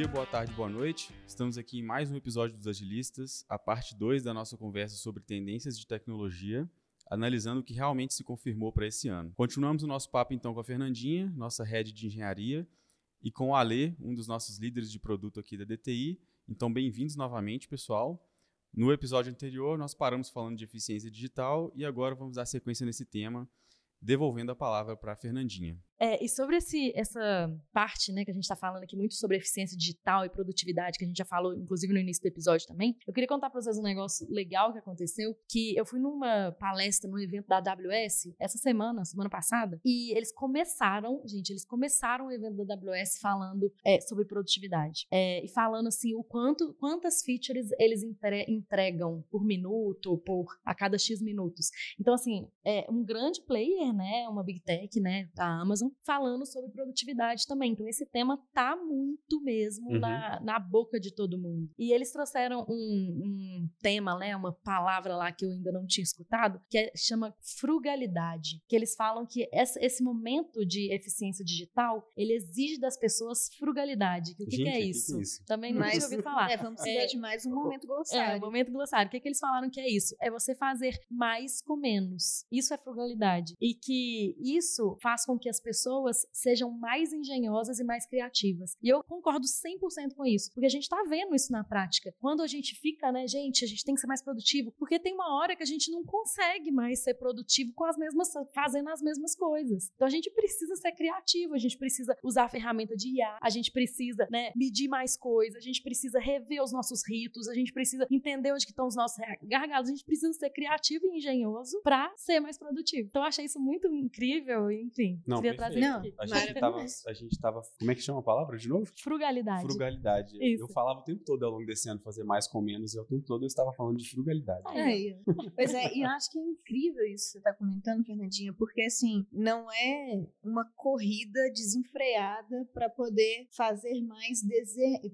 dia, boa tarde, boa noite. Estamos aqui em mais um episódio dos Agilistas, a parte 2 da nossa conversa sobre tendências de tecnologia, analisando o que realmente se confirmou para esse ano. Continuamos o nosso papo então com a Fernandinha, nossa head de engenharia, e com o Ale, um dos nossos líderes de produto aqui da DTI. Então, bem-vindos novamente, pessoal. No episódio anterior, nós paramos falando de eficiência digital e agora vamos dar sequência nesse tema, devolvendo a palavra para a Fernandinha. É, e sobre esse, essa parte, né, que a gente está falando aqui muito sobre eficiência digital e produtividade, que a gente já falou, inclusive, no início do episódio também, eu queria contar para vocês um negócio legal que aconteceu, que eu fui numa palestra, num evento da AWS, essa semana, semana passada, e eles começaram, gente, eles começaram o evento da AWS falando é, sobre produtividade. É, e falando, assim, o quanto, quantas features eles entre, entregam por minuto, por a cada X minutos. Então, assim, é um grande player, né, uma big tech, né, da Amazon, falando sobre produtividade também. Então, esse tema tá muito mesmo uhum. na, na boca de todo mundo. E eles trouxeram um, um, tema, né, uma palavra lá que eu ainda não tinha escutado, que é, chama frugalidade. Que eles falam que essa, esse momento de eficiência digital, ele exige das pessoas frugalidade. Que, o que, Gente, que, é, isso? que é isso? Também não tinha ouvido falar. É, vamos precisar é, de mais um momento glossário. É, um momento glossário. O que, que eles falaram que é isso? É você fazer mais com menos. Isso é frugalidade. E que isso faz com que as pessoas pessoas sejam mais engenhosas e mais criativas. E eu concordo 100% com isso, porque a gente está vendo isso na prática. Quando a gente fica, né, gente, a gente tem que ser mais produtivo, porque tem uma hora que a gente não consegue mais ser produtivo com as mesmas, fazendo as mesmas coisas. Então a gente precisa ser criativo, a gente precisa usar a ferramenta de IA, a gente precisa, né, medir mais coisas, a gente precisa rever os nossos ritos, a gente precisa entender onde que estão os nossos gargalos, a gente precisa ser criativo e engenhoso para ser mais produtivo. Então eu achei isso muito incrível, enfim. Não, queria não, a gente, tava, a gente tava. Como é que chama a palavra de novo? Frugalidade. Frugalidade. Isso. Eu falava o tempo todo ao longo desse ano fazer mais com menos, e o tempo todo eu estava falando de frugalidade. É, pois é, e eu acho que é incrível isso que você está comentando, Fernandinha, porque assim, não é uma corrida desenfreada para poder fazer mais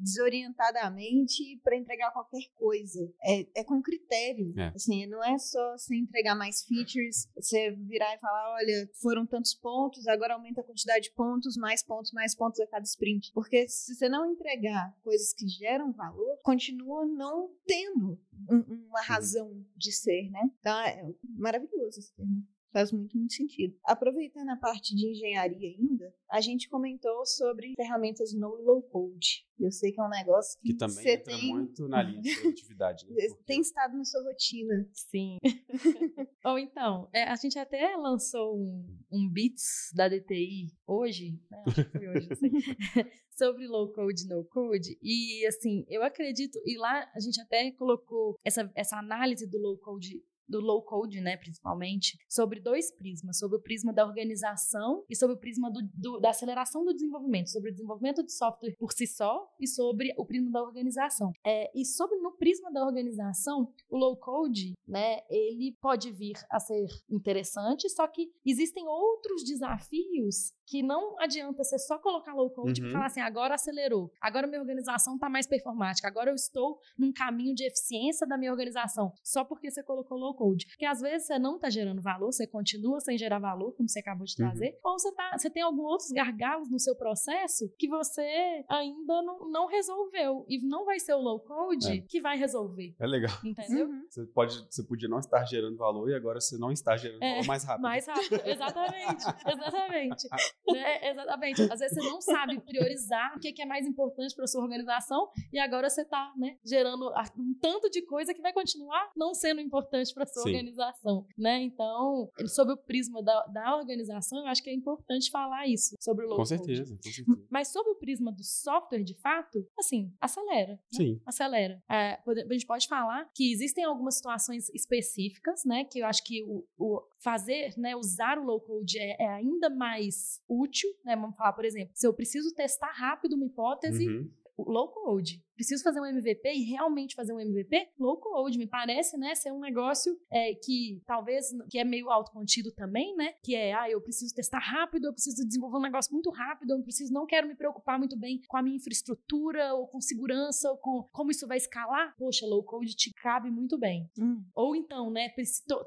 desorientadamente para entregar qualquer coisa. É, é com critério. É. Assim, não é só você entregar mais features, você virar e falar, olha, foram tantos pontos, agora aumenta a quantidade de pontos, mais pontos, mais pontos a cada sprint. Porque se você não entregar coisas que geram valor, continua não tendo um, uma razão de ser, né? Então é maravilhoso esse termo. Faz muito, muito sentido. Aproveitando a parte de engenharia ainda, a gente comentou sobre ferramentas no e low code. Eu sei que é um negócio que, que também entra tem... muito na linha de produtividade. Né? Porque... Tem estado na sua rotina. Sim. Ou então, é, a gente até lançou um, um Bits da DTI hoje, né? acho que foi hoje, sobre low code, no code. E assim, eu acredito, e lá a gente até colocou essa, essa análise do low code do low code, né, principalmente, sobre dois prismas, sobre o prisma da organização e sobre o prisma do, do, da aceleração do desenvolvimento, sobre o desenvolvimento de software por si só e sobre o prisma da organização. É, e sobre no prisma da organização, o low code, né, ele pode vir a ser interessante, só que existem outros desafios que não adianta você só colocar low code uhum. e falar assim, agora acelerou, agora minha organização está mais performática, agora eu estou num caminho de eficiência da minha organização, só porque você colocou low code. Porque às vezes você não está gerando valor, você continua sem gerar valor, como você acabou de uhum. trazer, uhum. ou você, tá, você tem alguns outros gargalos no seu processo que você ainda não, não resolveu. E não vai ser o low code é. que vai resolver. É legal. Entendeu? Uhum. Você, pode, você podia não estar gerando valor e agora você não está gerando é, valor mais rápido. Mais rápido, exatamente. exatamente. Né? Exatamente. Às vezes você não sabe priorizar o que é mais importante para sua organização e agora você está né, gerando um tanto de coisa que vai continuar não sendo importante para sua Sim. organização, né? Então, sobre o prisma da, da organização, eu acho que é importante falar isso sobre o low Com certeza, com certeza. Mas sobre o prisma do software, de fato, assim, acelera. Né? Sim. Acelera. É, a gente pode falar que existem algumas situações específicas, né? Que eu acho que o, o fazer, né, usar o low code é, é ainda mais útil, né? Vamos falar, por exemplo, se eu preciso testar rápido uma hipótese, uhum. low code. Preciso fazer um MVP e realmente fazer um MVP, low code, me parece, né, ser um negócio é, que talvez, que é meio autocontido também, né, que é, ah, eu preciso testar rápido, eu preciso desenvolver um negócio muito rápido, eu preciso, não quero me preocupar muito bem com a minha infraestrutura ou com segurança ou com como isso vai escalar. Poxa, low code te cabe muito bem. Hum. Ou então, né,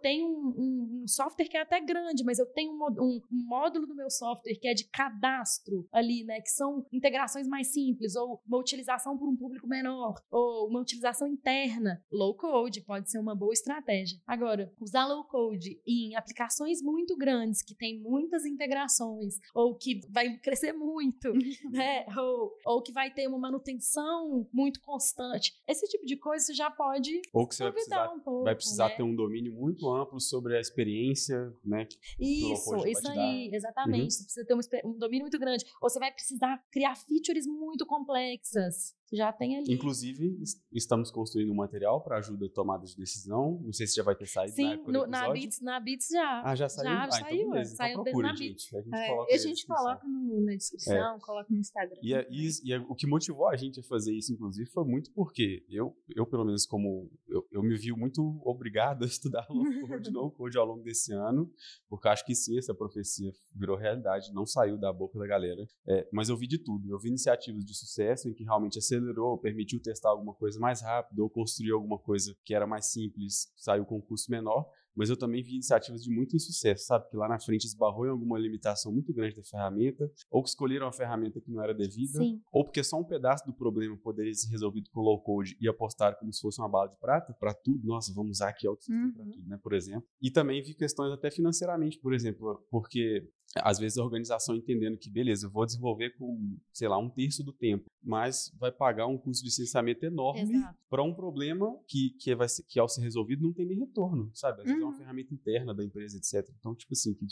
tem um, um, um, software que é até grande, mas eu tenho um, um, um módulo do meu software que é de cadastro ali, né, que são integrações mais simples ou uma utilização por um público menor ou uma utilização interna. Low code pode ser uma boa estratégia. Agora, usar low code em aplicações muito grandes que tem muitas integrações ou que vai crescer muito, né, ou, ou que vai ter uma manutenção muito constante. Esse tipo de coisa você já pode ou que você vai precisar, um pouco, vai precisar né? ter um domínio muito amplo sobre a experiência, né? Isso, isso aí, exatamente. Uhum. Você precisa ter um, um domínio muito grande. Ou você vai precisar criar features muito complexas já tem ali. Inclusive, estamos construindo um material para ajuda à tomada de decisão. Não sei se já vai ter saído Sim, na época no, na Bits, na Bits já. Ah, já saiu? Já, ah, então saiu. Então beleza, saiu então procura, na gente. A gente é, coloca, a gente coloca no, na descrição, é. coloca no Instagram. E, é, e, e, é, o que motivou a gente a fazer isso, inclusive, foi muito porque eu, eu pelo menos, como eu, eu me vi muito obrigado a estudar low code, ao longo desse ano, porque acho que sim, essa profecia virou realidade, não saiu da boca da galera. É, mas eu vi de tudo. Eu vi iniciativas de sucesso em que realmente acelerou, permitiu testar alguma coisa mais rápido ou construir alguma coisa que era mais simples, saiu com um custo menor mas eu também vi iniciativas de muito insucesso, sabe? Que lá na frente esbarrou em alguma limitação muito grande da ferramenta, ou que escolheram a ferramenta que não era devida, Sim. ou porque só um pedaço do problema poderia ser resolvido com low code e apostar como se fosse uma bala de prata para tudo. Nossa, vamos usar aqui OutSystem uhum. para tudo, né? Por exemplo. E também vi questões até financeiramente, por exemplo, porque às vezes a organização entendendo que, beleza, eu vou desenvolver com, sei lá, um terço do tempo, mas vai pagar um custo de licenciamento enorme para um problema que, que, vai ser, que ao ser resolvido não tem nem retorno, sabe? Às vezes é uma uhum. ferramenta interna da empresa, etc. Então, tipo assim, que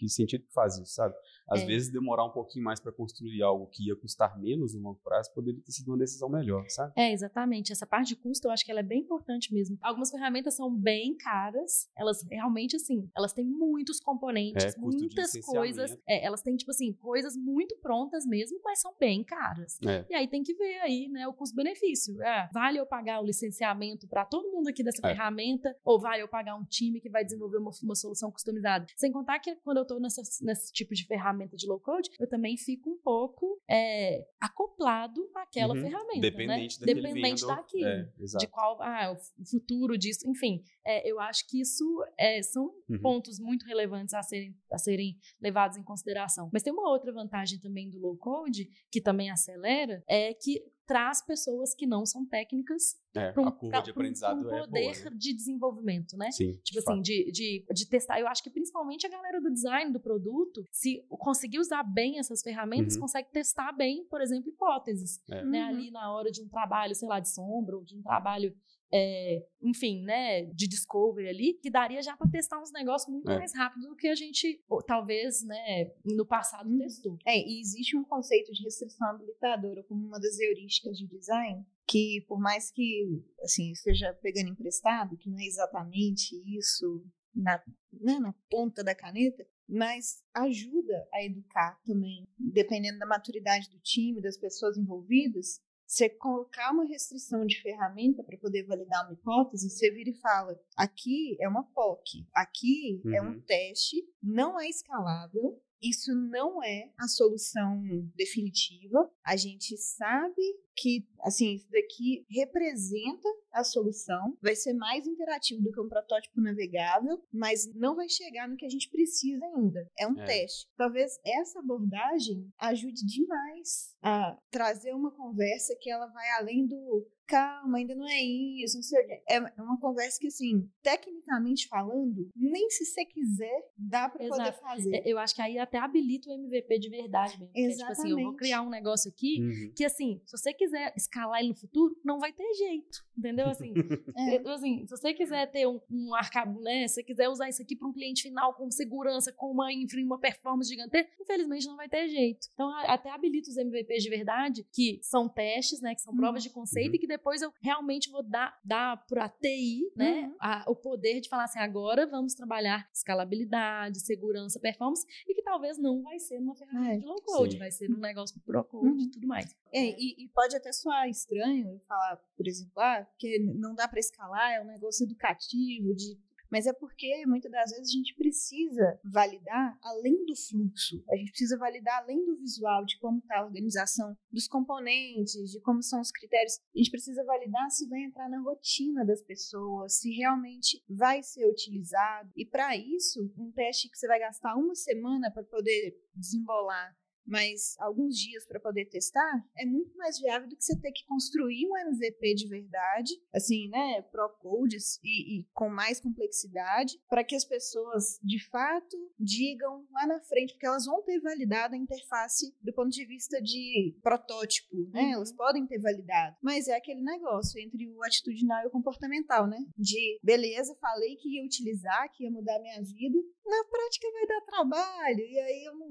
que sentido que faz isso, sabe? Às é. vezes demorar um pouquinho mais para construir algo que ia custar menos no longo prazo poderia ter sido uma decisão melhor, sabe? É, exatamente. Essa parte de custo eu acho que ela é bem importante mesmo. Algumas ferramentas são bem caras, elas realmente assim, elas têm muitos componentes, é, muitas coisas, é, elas têm tipo assim, coisas muito prontas mesmo, mas são bem caras. É. E aí tem que ver aí, né, o custo-benefício. É, vale eu pagar o licenciamento para todo mundo aqui dessa é. ferramenta ou vale eu pagar um time que vai desenvolver uma, uma solução customizada? Sem contar que quando eu estou nesse tipo de ferramenta de low code, eu também fico um pouco é, acoplado àquela uhum. ferramenta. Dependente, né? Dependente daquilo. É, de qual, ah, o futuro disso, enfim. É, eu acho que isso é, são uhum. pontos muito relevantes a serem, a serem levados em consideração. Mas tem uma outra vantagem também do low code, que também acelera, é que traz pessoas que não são técnicas é, pra um, pra, de aprendizado um poder é boa, né? de desenvolvimento, né? Sim, tipo assim, de, de, de, testar. Eu acho que principalmente a galera do design do produto, se conseguir usar bem essas ferramentas, uhum. consegue testar bem, por exemplo, hipóteses. É. Né? Uhum. Ali na hora de um trabalho, sei lá, de sombra, ou de um trabalho é, enfim, né, de discovery ali, que daria já para testar uns negócios muito é. mais rápido do que a gente, ou, talvez, né, no passado uhum. testou. É, e existe um conceito de restrição habilitadora como uma das heurísticas de design, que por mais que, assim, esteja pegando emprestado, que não é exatamente isso na, né, na ponta da caneta, mas ajuda a educar também, dependendo da maturidade do time, das pessoas envolvidas, você colocar uma restrição de ferramenta para poder validar uma hipótese, você vira e fala: aqui é uma POC, aqui uhum. é um uhum. teste, não é escalável, isso não é a solução definitiva. A gente sabe que, assim, isso daqui representa a solução, vai ser mais interativo do que um protótipo navegável, mas não vai chegar no que a gente precisa ainda. É um é. teste. Talvez essa abordagem ajude demais a trazer uma conversa que ela vai além do calma, ainda não é isso, não sei o quê. É, uma conversa que, assim, tecnicamente falando, nem se você quiser, dá para poder fazer. É, eu acho que aí até habilita o MVP de verdade mesmo. Exatamente. É, tipo assim, eu vou criar um negócio aqui uhum. que, assim, se você quiser escalar ele no futuro, não vai ter jeito, entendeu? Assim, é. Então, assim se você quiser ter um, um arcabo, né, se você quiser usar isso aqui para um cliente final com segurança, com uma, enfim, uma performance gigantesca, infelizmente não vai ter jeito. Então, até habilita os MVPs de verdade, que são testes, né, que são provas uhum. de conceito uhum. e que depois eu realmente vou dar, dar para a TI né, uhum. a, o poder de falar assim: agora vamos trabalhar escalabilidade, segurança, performance, e que talvez não vai ser uma ferramenta é, de low code, sim. vai ser um negócio pro code uhum. e tudo mais. É, e, e, pode até soar estranho eu falar, por exemplo, ah, porque não dá para escalar, é um negócio educativo, de mas é porque muitas das vezes a gente precisa validar além do fluxo, a gente precisa validar além do visual, de como está a organização dos componentes, de como são os critérios. A gente precisa validar se vai entrar na rotina das pessoas, se realmente vai ser utilizado. E para isso, um teste que você vai gastar uma semana para poder desembolar mas alguns dias para poder testar, é muito mais viável do que você ter que construir um MVP de verdade, assim, né, pro codes e, e com mais complexidade, para que as pessoas de fato digam lá na frente, porque elas vão ter validado a interface do ponto de vista de protótipo, né? Uhum. Elas podem ter validado, mas é aquele negócio entre o atitudinal e o comportamental, né? De beleza, falei que ia utilizar, que ia mudar minha vida, na prática vai dar trabalho, e aí eu não,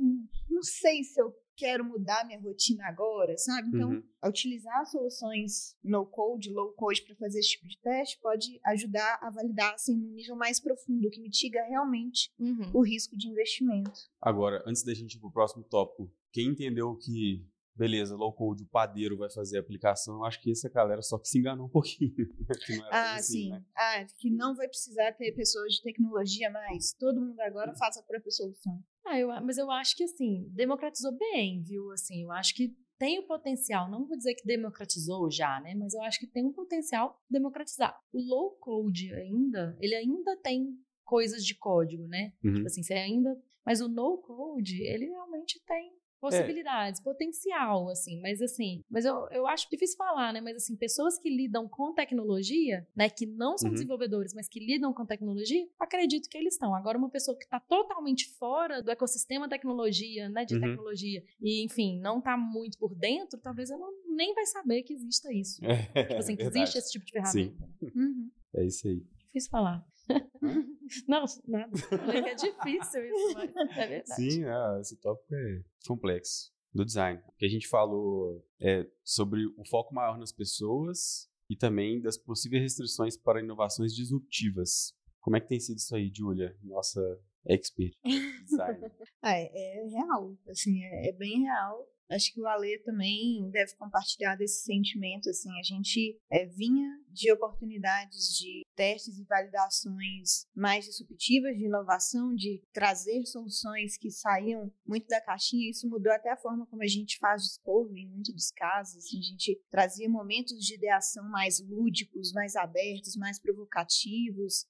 não sei se eu quero mudar minha rotina agora, sabe? Então, uhum. utilizar soluções no code, low code para fazer esse tipo de teste pode ajudar a validar assim num nível mais profundo, que mitiga realmente uhum. o risco de investimento. Agora, antes da gente ir para o próximo tópico, quem entendeu que beleza, low code, o padeiro vai fazer a aplicação, eu acho que essa galera só que se enganou um pouquinho. ah, assim, sim. Né? Ah, que não vai precisar ter pessoas de tecnologia mais. Todo mundo agora faz a própria solução. Ah, eu, mas eu acho que assim, democratizou bem, viu? Assim, eu acho que tem o potencial, não vou dizer que democratizou já, né? Mas eu acho que tem um potencial democratizar. O low code ainda, ele ainda tem coisas de código, né? Uhum. Tipo assim, você ainda. Mas o no code, ele realmente tem. Possibilidades, é. potencial, assim, mas assim, mas eu, eu acho difícil falar, né? Mas assim, pessoas que lidam com tecnologia, né, que não são uhum. desenvolvedores, mas que lidam com tecnologia, acredito que eles estão. Agora, uma pessoa que está totalmente fora do ecossistema tecnologia, né, de uhum. tecnologia, e enfim, não está muito por dentro, talvez ela nem vai saber que exista isso. É, tipo assim, que existe esse tipo de ferramenta. Uhum. É isso aí. Difícil falar. Não, nada. É difícil isso, mas é verdade. Sim, é, esse tópico é complexo do design. Que a gente falou é, sobre o foco maior nas pessoas e também das possíveis restrições para inovações disruptivas. Como é que tem sido isso aí, Julia, nossa expert design? ah, é, é, real, assim, é, é bem real. Acho que o Ale também deve compartilhar desse sentimento, assim, a gente é, vinha de oportunidades de testes e validações mais disruptivas, de inovação, de trazer soluções que saíam muito da caixinha, isso mudou até a forma como a gente faz discovery em muitos dos casos, assim, a gente trazia momentos de ideação mais lúdicos, mais abertos, mais provocativos,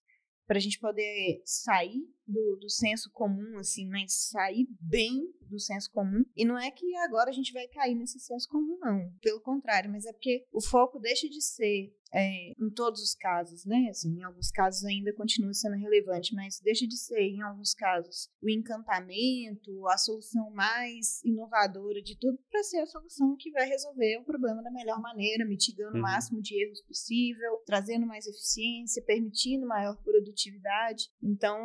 para a gente poder sair do, do senso comum, assim, mas sair bem do senso comum. E não é que agora a gente vai cair nesse senso comum, não. Pelo contrário, mas é porque o foco deixa de ser é, em todos os casos, né? Assim, em alguns casos ainda continua sendo relevante, mas deixa de ser, em alguns casos, o encantamento, a solução mais inovadora de tudo, para ser a solução que vai resolver o problema da melhor maneira, mitigando uhum. o máximo de erros possível, trazendo mais eficiência, permitindo maior produtividade. Então,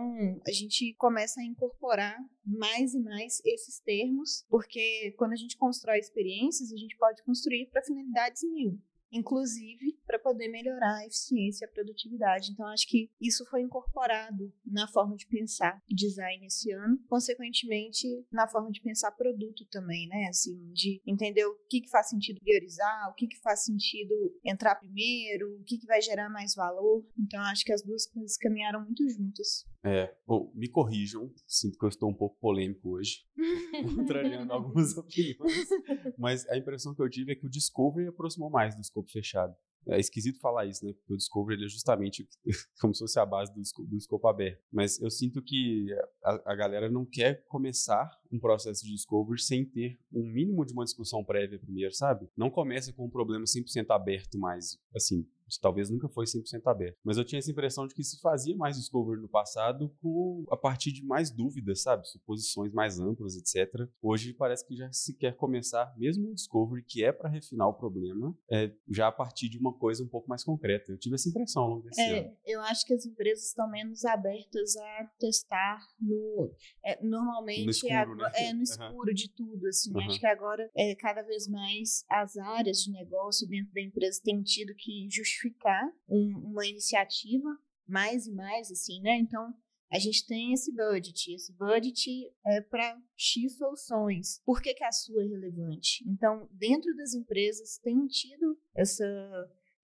a gente começa a incorporar mais e mais esses termos, porque quando a gente constrói experiências, a gente pode construir para finalidades mil inclusive para poder melhorar a eficiência e a produtividade. Então, acho que isso foi incorporado na forma de pensar design esse ano, consequentemente, na forma de pensar produto também, né? Assim, de entender o que, que faz sentido priorizar, o que, que faz sentido entrar primeiro, o que, que vai gerar mais valor. Então, acho que as duas coisas caminharam muito juntas. É, bom, me corrijam, sinto que eu estou um pouco polêmico hoje, contrariando algumas opiniões, mas a impressão que eu tive é que o Discovery aproximou mais do escopo fechado. É esquisito falar isso, né? Porque o Discovery ele é justamente como se fosse a base do, do escopo aberto. Mas eu sinto que a, a, galera não quer começar um processo de Discovery sem ter um mínimo de uma discussão prévia primeiro, sabe? Não começa com um problema 100% aberto mais, assim, talvez nunca foi 100% aberto. Mas eu tinha essa impressão de que se fazia mais Discovery no passado com, a partir de mais dúvidas, sabe? Suposições mais amplas, etc. Hoje parece que já se quer começar, mesmo um Discovery que é para refinar o problema, é, já a partir de uma coisa um pouco mais concreta. Eu tive essa impressão ao longo desse é, ano. Eu acho que as empresas estão menos abertas a testar no. É, normalmente no escuro, é, né? é no escuro uhum. de tudo. Assim, uhum. Acho que agora, é, cada vez mais, as áreas de negócio dentro da empresa têm tido que justificar justificar um, uma iniciativa mais e mais, assim, né? Então, a gente tem esse budget. Esse budget é para X soluções. Por que, que a sua é relevante? Então, dentro das empresas, tem tido essa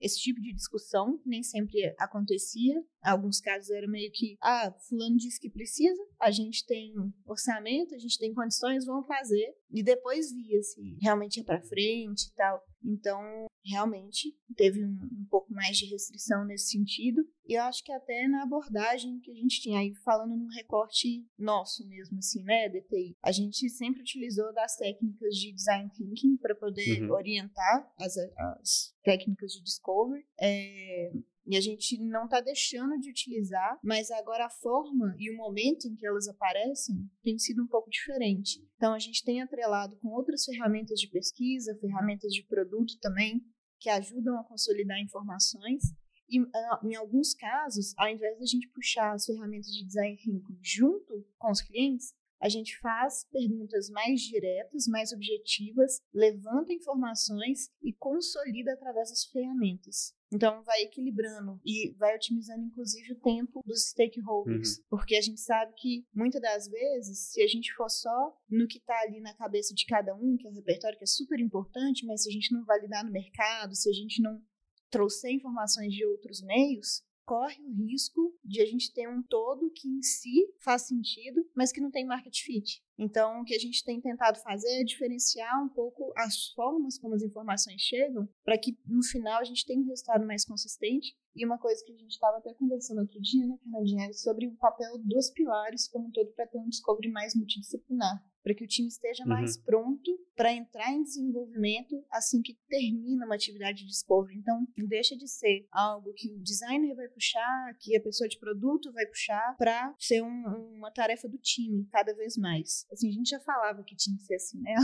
esse tipo de discussão, nem sempre acontecia. Em alguns casos era meio que, ah, fulano disse que precisa, a gente tem orçamento, a gente tem condições, vamos fazer. E depois via se realmente ia para frente e tal. Então, realmente teve um, um, pouco mais de restrição nesse sentido. E eu acho que até na abordagem que a gente tinha aí, falando no recorte nosso mesmo, assim, né, DTI, a gente sempre utilizou das técnicas de design thinking para poder uhum. orientar as, as técnicas de discovery. É, e a gente não está deixando de utilizar, mas agora a forma e o momento em que elas aparecem tem sido um pouco diferente. Então a gente tem atrelado com outras ferramentas de pesquisa, ferramentas de produto também, que ajudam a consolidar informações. E ah, em alguns casos, ao invés de a gente puxar as ferramentas de design thinking junto com os clientes, a gente faz perguntas mais diretas, mais objetivas, levanta informações e consolida através das ferramentas. Então, vai equilibrando e vai otimizando, inclusive, o tempo dos stakeholders. Uhum. Porque a gente sabe que, muitas das vezes, se a gente for só no que está ali na cabeça de cada um, que é o repertório que é super importante, mas se a gente não validar no mercado, se a gente não trouxer informações de outros meios, corre o risco de a gente ter um todo que em si faz sentido, mas que não tem market fit. Então, o que a gente tem tentado fazer é diferenciar um pouco as formas como as informações chegam, para que no final a gente tenha um resultado mais consistente. E uma coisa que a gente estava até conversando outro dia, né, Fernandinha, é sobre o papel dos pilares como um todo para ter um discovery mais multidisciplinar para que o time esteja uhum. mais pronto para entrar em desenvolvimento assim que termina uma atividade de discovery. Então, deixa de ser algo que o designer vai puxar, que a pessoa de produto vai puxar, para ser um, uma tarefa do time cada vez mais. Assim, a gente já falava que tinha que ser assim, né?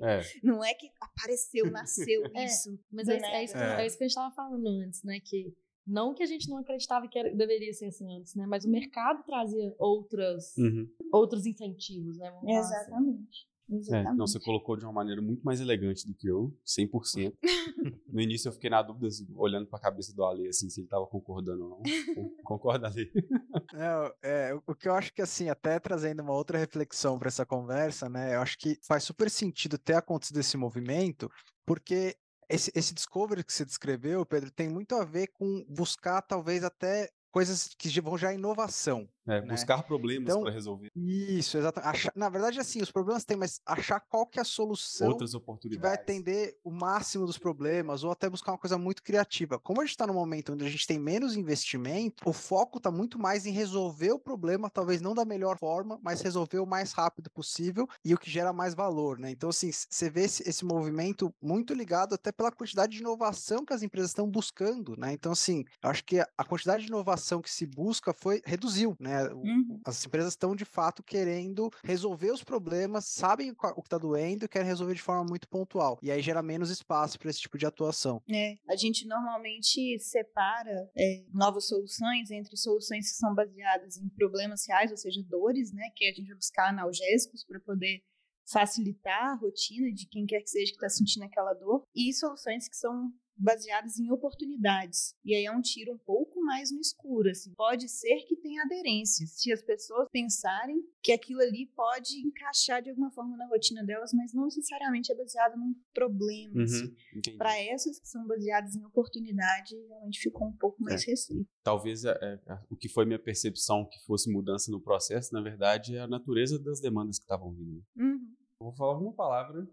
É. Não é que apareceu, nasceu é, isso. Mas é, é, isso que, é. isso que a gente estava falando antes, né? Que não que a gente não acreditava que era, deveria ser assim antes, né? Mas o mercado trazia outras, uhum. outros incentivos, né? Assim. Exatamente. Exatamente. É, não, você colocou de uma maneira muito mais elegante do que eu, 100%. no início eu fiquei na dúvida, assim, olhando para a cabeça do Ale, assim, se ele estava concordando ou não. Concorda, Ale? É, é, o que eu acho que, assim, até trazendo uma outra reflexão para essa conversa, né, eu acho que faz super sentido ter acontecido esse movimento, porque esse, esse discovery que você descreveu, Pedro, tem muito a ver com buscar talvez até coisas que vão já inovação. É, né? buscar problemas então, para resolver. Isso, exatamente. na verdade, assim, os problemas tem, mas achar qual que é a solução Outras oportunidades. que vai atender o máximo dos problemas, ou até buscar uma coisa muito criativa. Como a gente está no momento onde a gente tem menos investimento, o foco está muito mais em resolver o problema, talvez não da melhor forma, mas resolver o mais rápido possível e o que gera mais valor, né? Então, assim, você vê esse, esse movimento muito ligado até pela quantidade de inovação que as empresas estão buscando, né? Então, assim, eu acho que a quantidade de inovação que se busca foi reduziu, né? Né? Uhum. As empresas estão de fato querendo resolver os problemas, sabem o que está doendo e querem resolver de forma muito pontual. E aí gera menos espaço para esse tipo de atuação. É, a gente normalmente separa é, novas soluções entre soluções que são baseadas em problemas reais, ou seja, dores, né? Que a gente vai buscar analgésicos para poder facilitar a rotina de quem quer que seja que está sentindo aquela dor, e soluções que são baseadas em oportunidades. E aí é um tiro um pouco mais no escuro, assim. Pode ser que tenha aderência, se as pessoas pensarem que aquilo ali pode encaixar de alguma forma na rotina delas, mas não necessariamente é baseado num problema. Uhum, assim. Para essas que são baseadas em oportunidade, realmente ficou um pouco mais é. restrito. Talvez é, é, o que foi minha percepção que fosse mudança no processo, na verdade, é a natureza das demandas que estavam vindo. Uhum. Vou falar uma palavra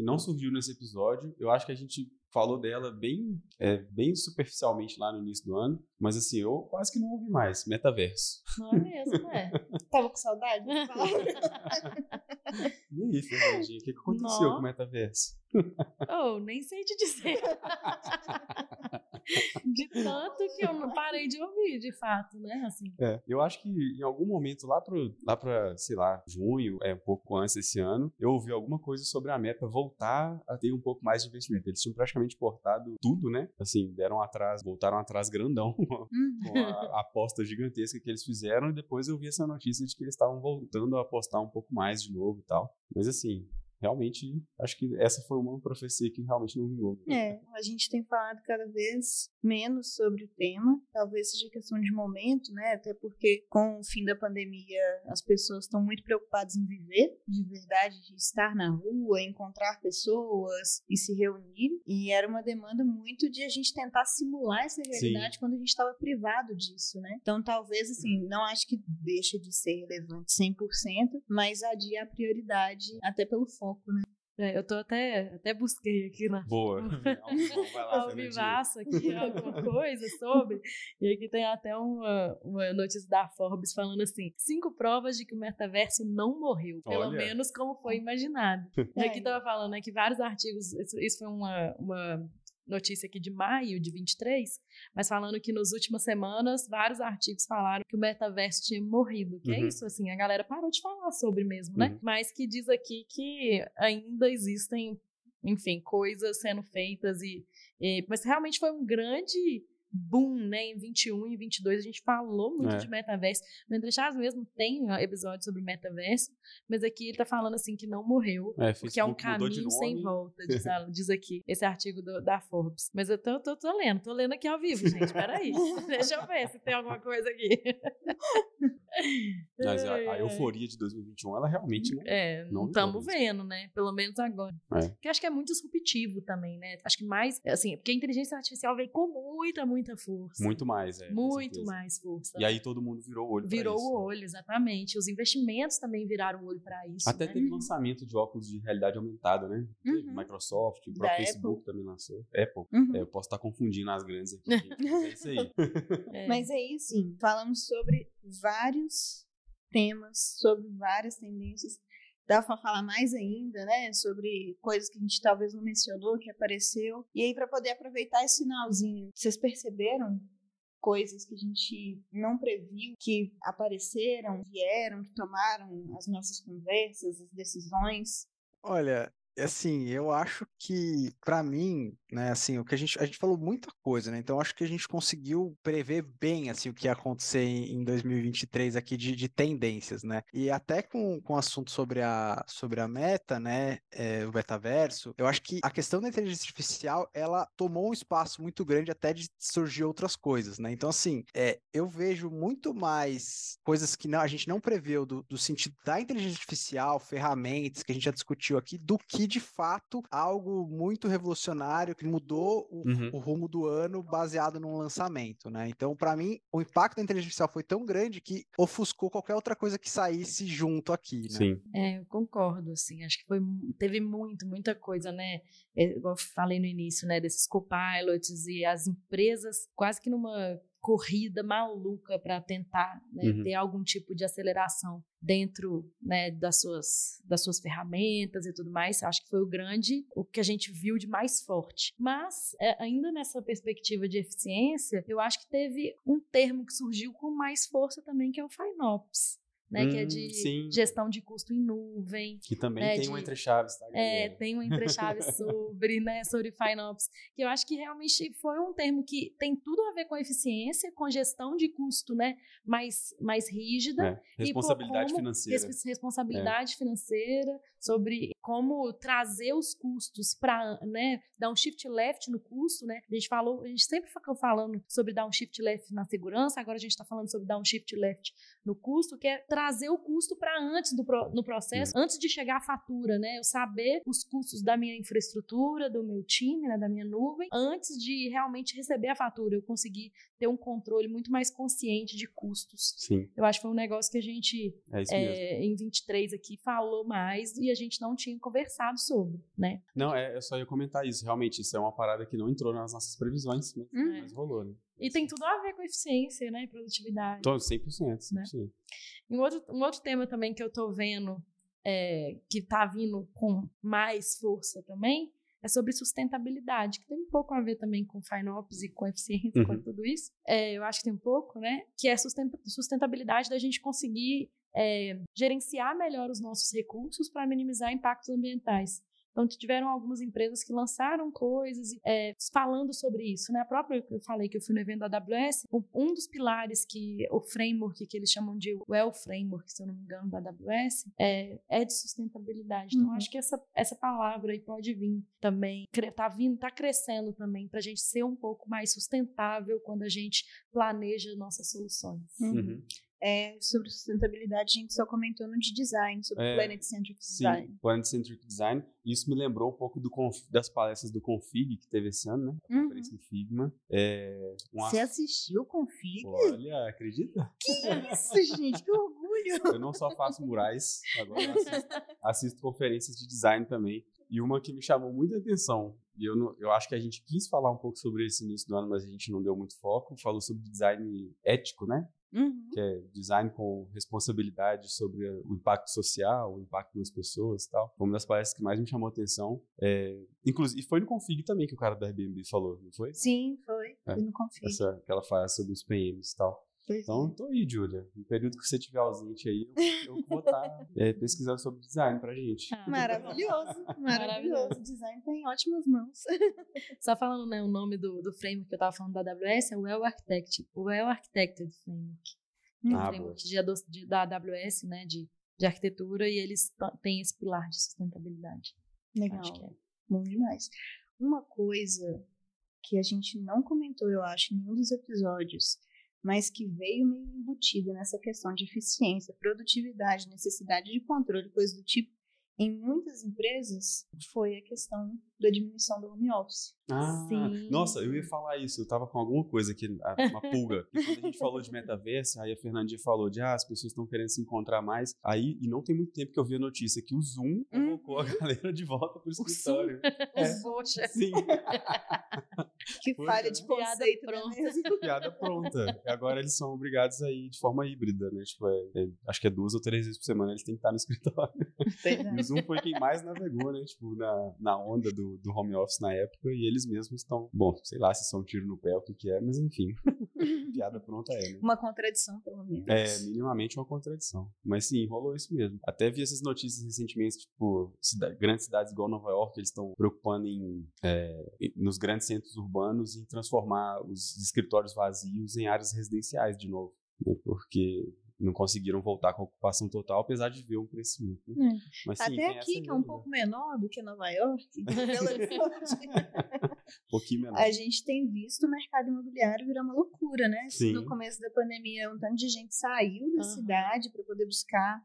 que não surgiu nesse episódio. Eu acho que a gente falou dela bem, é, bem superficialmente lá no início do ano, mas assim, eu quase que não ouvi mais. Metaverso. Não é mesmo, né? Tava com saudade? e aí, Fernandinha, o que, que aconteceu não. com o metaverso? Oh, nem sei te dizer. de tanto que eu não parei de ouvir, de fato, né? Assim. É, eu acho que em algum momento lá pro, lá pra, sei lá, junho, é um pouco antes desse ano, eu ouvi alguma coisa sobre a meta voltar a ter um pouco mais de investimento. Eles tinham praticamente cortado tudo, né? Assim, deram atrás, voltaram atrás grandão uhum. com a, a aposta gigantesca que eles fizeram e depois eu vi essa notícia de que eles estavam voltando a apostar um pouco mais de novo e tal. Mas assim, realmente, acho que essa foi uma profecia que realmente não vingou. É, a gente tem falado cada vez menos sobre o tema, talvez seja questão de momento, né? Até porque com o fim da pandemia as pessoas estão muito preocupadas em viver, de verdade, de estar na rua, encontrar pessoas e se reunir. E era uma demanda muito de a gente tentar simular essa realidade Sim. quando a gente estava privado disso, né? Então talvez, assim, não acho que deixe de ser relevante 100%, mas adia a prioridade até pelo foco, né? É, eu tô até, até busquei aqui na. Boa. Ao vivaço aqui alguma coisa sobre. E aqui tem até uma, uma notícia da Forbes falando assim: cinco provas de que o metaverso não morreu. Pelo Olha. menos como foi imaginado. E aqui tava falando né, que vários artigos. Isso, isso foi uma, uma notícia aqui de maio de 23, mas falando que nas últimas semanas vários artigos falaram que o metaverso tinha morrido, que é uhum. é isso, assim, a galera parou de falar sobre mesmo, né? Uhum. Mas que diz aqui que ainda existem, enfim, coisas sendo feitas e, e mas realmente foi um grande boom, né? Em 21 e 22 a gente falou muito é. de metaverso. No Entre Chaves mesmo tem um episódio sobre metaverso, mas aqui ele tá falando assim que não morreu, é, porque é um caminho sem volta, diz, diz, aqui esse artigo do, da Forbes. Mas eu tô, tô, tô, lendo, tô lendo aqui ao vivo, gente. Peraí. Deixa eu ver se tem alguma coisa aqui. Mas a, a, euforia de 2021, ela realmente não. É, não estamos vendo, né? Pelo menos agora. É. Porque acho que é muito disruptivo também, né? Acho que mais, assim, porque a inteligência artificial veio com muita, muita força. Muito mais, é. Muito mais força. E aí todo mundo virou o olho Virou isso, o olho, exatamente. Os investimentos também viraram o olho para isso. Até né? teve lançamento de óculos de realidade aumentada, né? Uhum. Microsoft, o próprio Facebook Apple. também lançou. Apple. Uhum. É, eu posso estar confundindo as grandes aqui. é isso aí. É. Mas aí, sim, falamos sobre vários temas, sobre várias tendências dá para falar mais ainda, né, sobre coisas que a gente talvez não mencionou, que apareceu. E aí, para poder aproveitar esse finalzinho, vocês perceberam coisas que a gente não previu, que apareceram, vieram, que tomaram as nossas conversas, as decisões? Olha, assim, eu acho que, para mim, né, assim, o que a gente, a gente falou muita coisa, né, então acho que a gente conseguiu prever bem, assim, o que ia acontecer em, 2023 aqui de, de tendências, né, e até com, com o assunto sobre a, sobre a meta, né, é, o metaverso, eu acho que a questão da inteligência artificial, ela tomou um espaço muito grande até de surgir outras coisas, né, então, assim, é, eu vejo muito mais coisas que não, a gente não preveu do, do sentido da inteligência artificial, ferramentas que a gente já discutiu aqui, do que de fato algo muito revolucionário que mudou o, uhum. o rumo do ano baseado num lançamento, né? Então, para mim, o impacto da inteligência artificial foi tão grande que ofuscou qualquer outra coisa que saísse junto aqui, né? Sim. É, eu concordo, assim, acho que foi, teve muito, muita coisa, né? É, igual eu falei no início, né, desses copilots e as empresas quase que numa corrida maluca para tentar né, uhum. ter algum tipo de aceleração dentro né, das, suas, das suas ferramentas e tudo mais. Acho que foi o grande, o que a gente viu de mais forte. Mas, é, ainda nessa perspectiva de eficiência, eu acho que teve um termo que surgiu com mais força também, que é o FinOps né? Hum, que é de sim. gestão de custo em nuvem. Que também né, tem de, um entre-chaves, tá? É, tem um entre-chaves sobre, né, sobre FinOps, que eu acho que realmente foi um termo que tem tudo a ver com eficiência, com gestão de custo, né, mais, mais rígida. É, responsabilidade como, financeira. responsabilidade é. financeira, sobre como trazer os custos para, né, dar um shift left no custo, né? A gente falou, a gente sempre ficou falando sobre dar um shift left na segurança, agora a gente está falando sobre dar um shift left no custo, que é trazer o custo para antes do no processo, antes de chegar a fatura, né? Eu saber os custos da minha infraestrutura, do meu time, né, da minha nuvem, antes de realmente receber a fatura, eu conseguir ter um controle muito mais consciente de custos. Sim. Eu acho que foi um negócio que a gente é é, em 23 aqui falou mais e a gente não tinha conversado sobre, né? Não, é, eu só ia comentar isso. Realmente, isso é uma parada que não entrou nas nossas previsões, mas, uhum. mas rolou, né? E tem tudo a ver com eficiência, né? E produtividade. Tô 100%. 100%. Né? Um outro, um outro tema também que eu tô vendo é, que tá vindo com mais força também é sobre sustentabilidade, que tem um pouco a ver também com FinOps e com eficiência, uhum. com tudo isso. É, eu acho que tem um pouco, né? Que é sustentabilidade da gente conseguir é, gerenciar melhor os nossos recursos para minimizar impactos ambientais. Então, tiveram algumas empresas que lançaram coisas é, falando sobre isso, né? A própria, eu falei que eu fui no evento da AWS, um dos pilares que o framework, que eles chamam de Well Framework, se eu não me engano, da AWS, é, é de sustentabilidade. Então, uhum. acho que essa, essa palavra aí pode vir também, tá vindo, tá crescendo também, para a gente ser um pouco mais sustentável quando a gente planeja nossas soluções. Uhum. É, sobre sustentabilidade, a gente só comentou no de design, sobre é, Planet Centric Design. Sim, Planet Centric Design. Isso me lembrou um pouco do das palestras do Config que teve esse ano, né? A uhum. conferência em Figma. É, um Você assistiu o Config? Olha, acredita? Que isso, gente, que orgulho! Eu não só faço murais, agora eu assisto, assisto conferências de design também. E uma que me chamou muita atenção, e eu, não, eu acho que a gente quis falar um pouco sobre esse início do ano, mas a gente não deu muito foco, falou sobre design ético, né? Uhum. que é design com responsabilidade sobre o impacto social, o impacto nas pessoas e tal. Foi uma das palestras que mais me chamou a atenção. É, inclusive, foi no Config também que o cara da Airbnb falou, não foi? Sim, foi. É, foi no Config. Essa, que ela faz sobre os PMs e tal. Pois então, é. tô aí, Júlia. No período que você estiver ausente aí, eu, eu vou estar tá, é, pesquisando sobre design pra gente. Ah, maravilhoso, maravilhoso. Design tá em ótimas mãos. Só falando né, o nome do, do framework que eu tava falando da AWS, é o Well Architected, o well Architected Framework. Um ah, framework de, de, da AWS, né, de, de arquitetura, e eles têm esse pilar de sustentabilidade. Legal. Acho que é. Bom demais. Uma coisa que a gente não comentou, eu acho, em nenhum dos episódios, mas que veio meio embutido nessa questão de eficiência, produtividade, necessidade de controle, coisa do tipo, em muitas empresas, foi a questão da diminuição do home office. Ah, Sim. nossa, eu ia falar isso. Eu tava com alguma coisa aqui, uma pulga. E quando a gente falou de metaverso, aí a Fernandinha falou de ah, as pessoas estão querendo se encontrar mais. Aí, e não tem muito tempo que eu vi a notícia que o Zoom colocou a uhum. galera de volta pro escritório. É. Poxa. Sim. que falha de conceito, Piada pronta. Né? Piada pronta. E agora eles são obrigados a ir de forma híbrida, né? Tipo, é, é, acho que é duas ou três vezes por semana eles têm que estar no escritório. É. E o Zoom foi quem mais navegou, né? Tipo, na, na onda do, do home office na época e eles mesmos estão, bom, sei lá se são um tiro no pé o que, que é, mas enfim, piada pronta é, né? Uma contradição, pelo menos. É, minimamente uma contradição. Mas sim, rolou isso mesmo. Até vi essas notícias recentemente, tipo, cidade, grandes cidades igual Nova York, eles estão preocupando em, é, nos grandes centros urbanos em transformar os escritórios vazios em áreas residenciais de novo. Né? Porque não conseguiram voltar com a ocupação total, apesar de ver um crescimento. Né? É. Mas, sim, Até aqui, que é um pouco menor do que Nova York, um pouquinho menor. A gente tem visto o mercado imobiliário virar uma loucura, né? Sim. No começo da pandemia, um tanto de gente saiu da uhum. cidade para poder buscar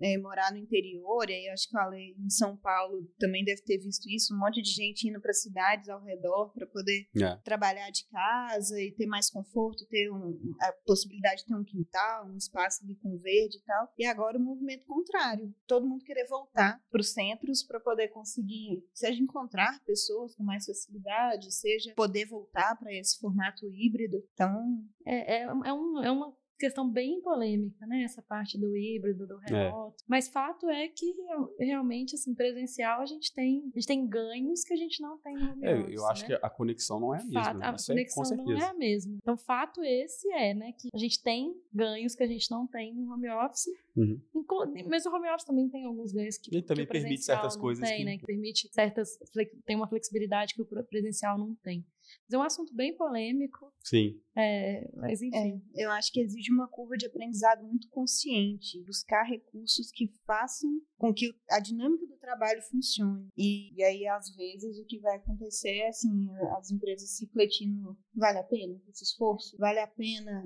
é, morar no interior, e aí acho que Ale em São Paulo também deve ter visto isso, um monte de gente indo para cidades ao redor para poder é. trabalhar de casa e ter mais conforto, ter um, a possibilidade de ter um quintal, um espaço ali com verde e tal. E agora o movimento contrário, todo mundo querer voltar para os centros para poder conseguir, seja encontrar pessoas com mais facilidade, seja poder voltar para esse formato híbrido. Então, é, é, é, um, é uma questão bem polêmica, né? Essa parte do híbrido, do é. remoto. É. Mas fato é que realmente, assim, presencial a gente tem, a gente tem ganhos que a gente não tem no home é, office, Eu acho né? que a conexão não é a mesma. Fato, a conexão não é a mesma. Então, fato esse é, né? Que a gente tem ganhos que a gente não tem no home office. Uhum. Mas o home office também tem alguns ganhos que, Ele também que permite certas coisas. Tem, que... né? Que permite certas. Tem uma flexibilidade que o presencial não tem. Mas é um assunto bem polêmico. Sim. É, mas enfim. É, eu acho que exige uma curva de aprendizado muito consciente, buscar recursos que façam com que a dinâmica do trabalho funcione. E, e aí, às vezes, o que vai acontecer é assim, as empresas se refletindo, vale a pena esse esforço? Vale a pena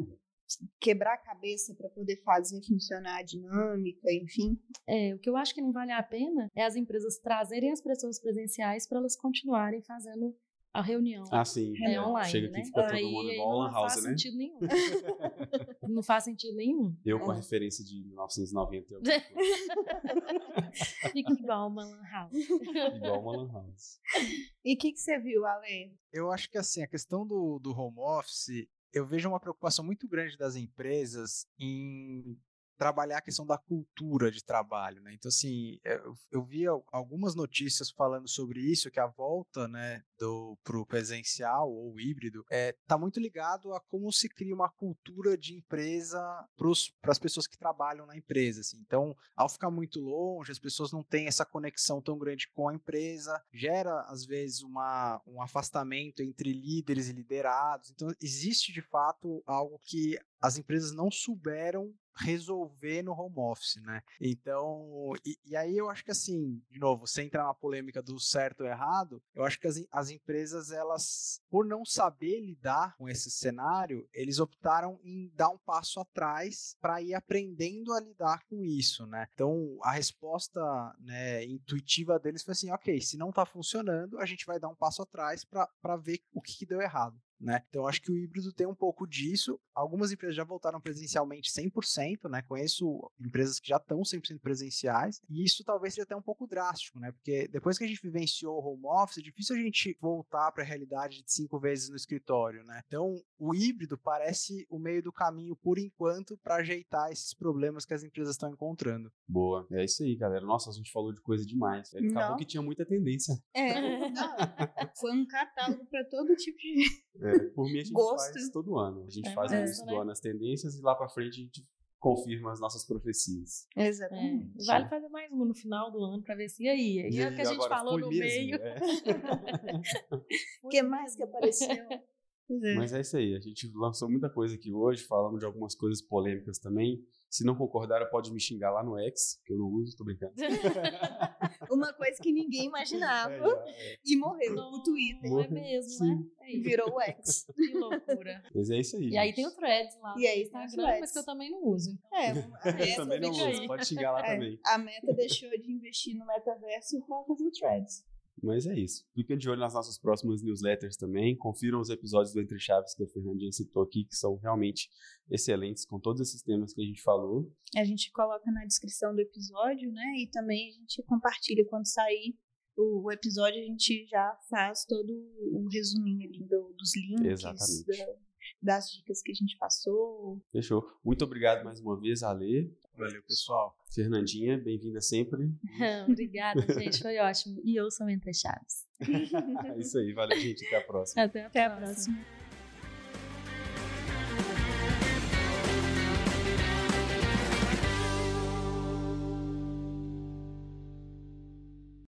quebrar a cabeça para poder fazer funcionar a dinâmica, enfim. É, o que eu acho que não vale a pena é as empresas trazerem as pessoas presenciais para elas continuarem fazendo a reunião. Ah, sim. É, online, Chega né? aqui fica todo aí, mundo igual Lan House, né? Não faz sentido nenhum. não faz sentido nenhum. Eu com a é. referência de 1990. fica igual uma Lan House. igual uma Lan House. E o que, que você viu, Ale? Eu acho que assim, a questão do, do home office, eu vejo uma preocupação muito grande das empresas em trabalhar a questão da cultura de trabalho, né? Então, assim, é, eu, eu vi algumas notícias falando sobre isso, que a volta, né, do pro presencial ou híbrido, é, tá muito ligado a como se cria uma cultura de empresa para as pessoas que trabalham na empresa, assim. Então, ao ficar muito longe, as pessoas não têm essa conexão tão grande com a empresa, gera, às vezes, uma, um afastamento entre líderes e liderados. Então, existe, de fato, algo que as empresas não souberam resolver no home office, né? Então, e, e, aí eu acho que assim, de novo, sem entrar na polêmica do certo ou errado, eu acho que as, as empresas, elas, por não saber lidar com esse cenário, eles optaram em dar um passo atrás para ir aprendendo a lidar com isso, né? Então, a resposta né, intuitiva deles foi assim, ok, se não está funcionando, a gente vai dar um passo atrás para ver o que, que deu errado. Né? Então, acho que o híbrido tem um pouco disso. Algumas empresas já voltaram presencialmente 100%, né? Conheço empresas que já estão 100% presenciais, e isso talvez seja até um pouco drástico, né? Porque depois que a gente vivenciou o home office, é difícil a gente voltar para a realidade de cinco vezes no escritório, né? Então, o híbrido parece o meio do caminho por enquanto para ajeitar esses problemas que as empresas estão encontrando. Boa. É isso aí, galera. Nossa, a gente falou de coisa demais. Acabou não. que tinha muita tendência. É, não. Foi um catálogo para todo tipo de é, por mim, a gente Gosto. faz todo ano. A gente é, faz no início do ano as tendências e lá para frente a gente confirma as nossas profecias. Exatamente. É, vale fazer mais um no final do ano para ver se e aí. E, e é o que a gente falou no mesmo, meio. É. O que mais que apareceu? É. Mas é isso aí, a gente lançou muita coisa aqui hoje, falamos de algumas coisas polêmicas também. Se não concordaram, pode me xingar lá no X, que eu não uso, tô brincando. Uma coisa que ninguém imaginava é, é. e morreu no o Twitter. Não é mesmo, Sim. né? É Virou o X. Que loucura. Mas é isso aí. E gente. aí tem o Threads lá. E aí está Instagram, mas que eu também não uso. Então. É, eu também não uso, pode xingar lá é, também. A Meta deixou de investir no metaverso para fazer o Threads. Mas é isso. Fiquem de olho nas nossas próximas newsletters também. Confiram os episódios do Entre Chaves que a Fernandinha citou aqui, que são realmente excelentes com todos esses temas que a gente falou. A gente coloca na descrição do episódio, né? E também a gente compartilha quando sair o, episódio, a gente já faz todo o resuminho ali do, dos links, Exatamente. Da, das dicas que a gente passou. Fechou. Muito obrigado mais uma vez, Ale. Valeu, pessoal. Fernandinha, bem-vinda sempre. Obrigada, gente. Foi ótimo. E eu sou Entre Chaves. é isso aí. Valeu, gente. Até a próxima. Até a, Até próxima. a próxima.